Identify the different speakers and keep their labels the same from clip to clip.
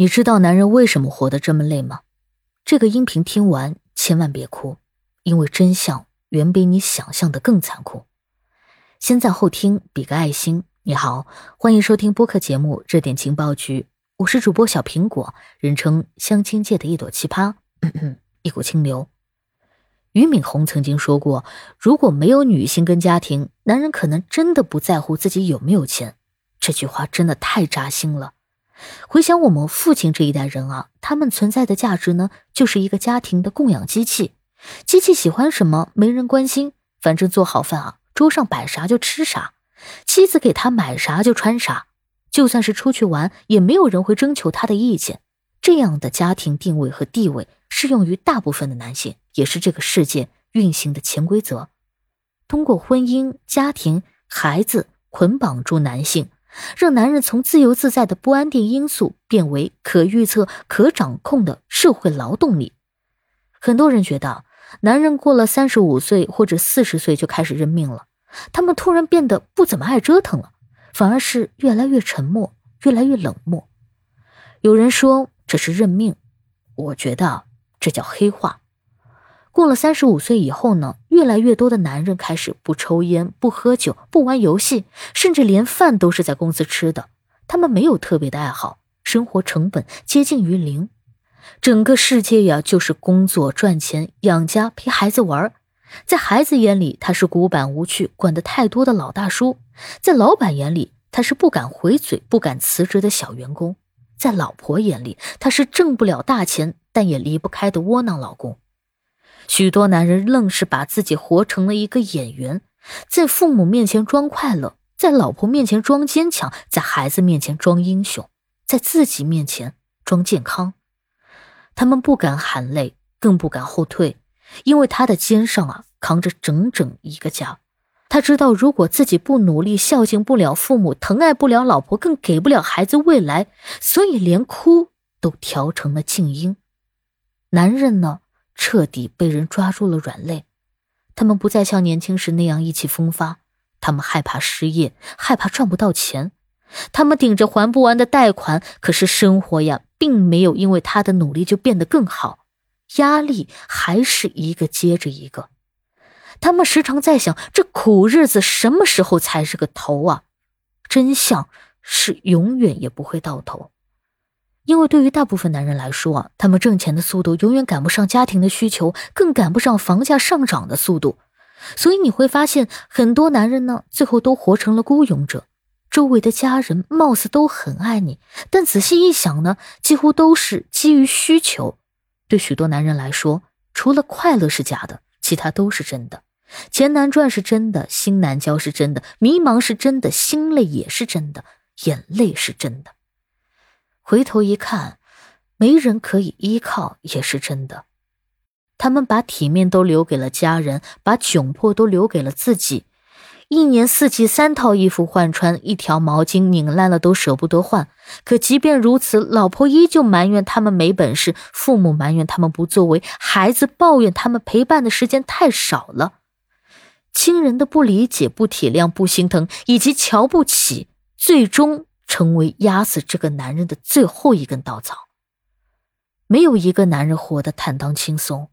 Speaker 1: 你知道男人为什么活得这么累吗？这个音频听完千万别哭，因为真相远比你想象的更残酷。先赞后听比个爱心。你好，欢迎收听播客节目《热点情报局》，我是主播小苹果，人称相亲界的一朵奇葩，一股清流。俞敏洪曾经说过：“如果没有女性跟家庭，男人可能真的不在乎自己有没有钱。”这句话真的太扎心了。回想我们父亲这一代人啊，他们存在的价值呢，就是一个家庭的供养机器。机器喜欢什么，没人关心，反正做好饭啊，桌上摆啥就吃啥，妻子给他买啥就穿啥，就算是出去玩，也没有人会征求他的意见。这样的家庭定位和地位，适用于大部分的男性，也是这个世界运行的潜规则。通过婚姻、家庭、孩子捆绑住男性。让男人从自由自在的不安定因素变为可预测、可掌控的社会劳动力。很多人觉得，男人过了三十五岁或者四十岁就开始认命了，他们突然变得不怎么爱折腾了，反而是越来越沉默、越来越冷漠。有人说这是认命，我觉得这叫黑化。过了三十五岁以后呢，越来越多的男人开始不抽烟、不喝酒、不玩游戏，甚至连饭都是在公司吃的。他们没有特别的爱好，生活成本接近于零，整个世界呀就是工作赚钱、养家、陪孩子玩。在孩子眼里，他是古板无趣、管得太多的老大叔；在老板眼里，他是不敢回嘴、不敢辞职的小员工；在老婆眼里，他是挣不了大钱但也离不开的窝囊老公。许多男人愣是把自己活成了一个演员，在父母面前装快乐，在老婆面前装坚强，在孩子面前装英雄，在自己面前装健康。他们不敢喊累，更不敢后退，因为他的肩上啊扛着整整一个家。他知道，如果自己不努力，孝敬不了父母，疼爱不了老婆，更给不了孩子未来，所以连哭都调成了静音。男人呢？彻底被人抓住了软肋，他们不再像年轻时那样意气风发，他们害怕失业，害怕赚不到钱，他们顶着还不完的贷款，可是生活呀，并没有因为他的努力就变得更好，压力还是一个接着一个。他们时常在想，这苦日子什么时候才是个头啊？真相是永远也不会到头。因为对于大部分男人来说啊，他们挣钱的速度永远赶不上家庭的需求，更赶不上房价上涨的速度，所以你会发现很多男人呢，最后都活成了孤勇者。周围的家人貌似都很爱你，但仔细一想呢，几乎都是基于需求。对许多男人来说，除了快乐是假的，其他都是真的。钱难赚是真的，心难交是真的，迷茫是真的，心累也是真的，眼泪是真的。回头一看，没人可以依靠也是真的。他们把体面都留给了家人，把窘迫都留给了自己。一年四季三套衣服换穿，一条毛巾拧烂了都舍不得换。可即便如此，老婆依旧埋怨他们没本事，父母埋怨他们不作为，孩子抱怨他们陪伴的时间太少了。亲人的不理解、不体谅、不心疼，以及瞧不起，最终。成为压死这个男人的最后一根稻草。没有一个男人活得坦荡轻松，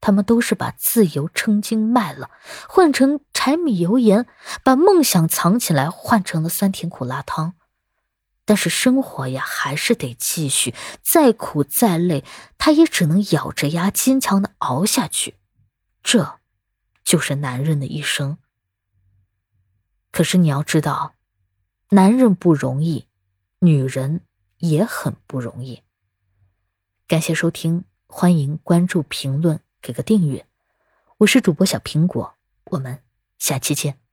Speaker 1: 他们都是把自由称斤卖了，换成柴米油盐，把梦想藏起来，换成了酸甜苦辣汤。但是生活呀，还是得继续，再苦再累，他也只能咬着牙坚强的熬下去。这，就是男人的一生。可是你要知道。男人不容易，女人也很不容易。感谢收听，欢迎关注、评论、给个订阅。我是主播小苹果，我们下期见。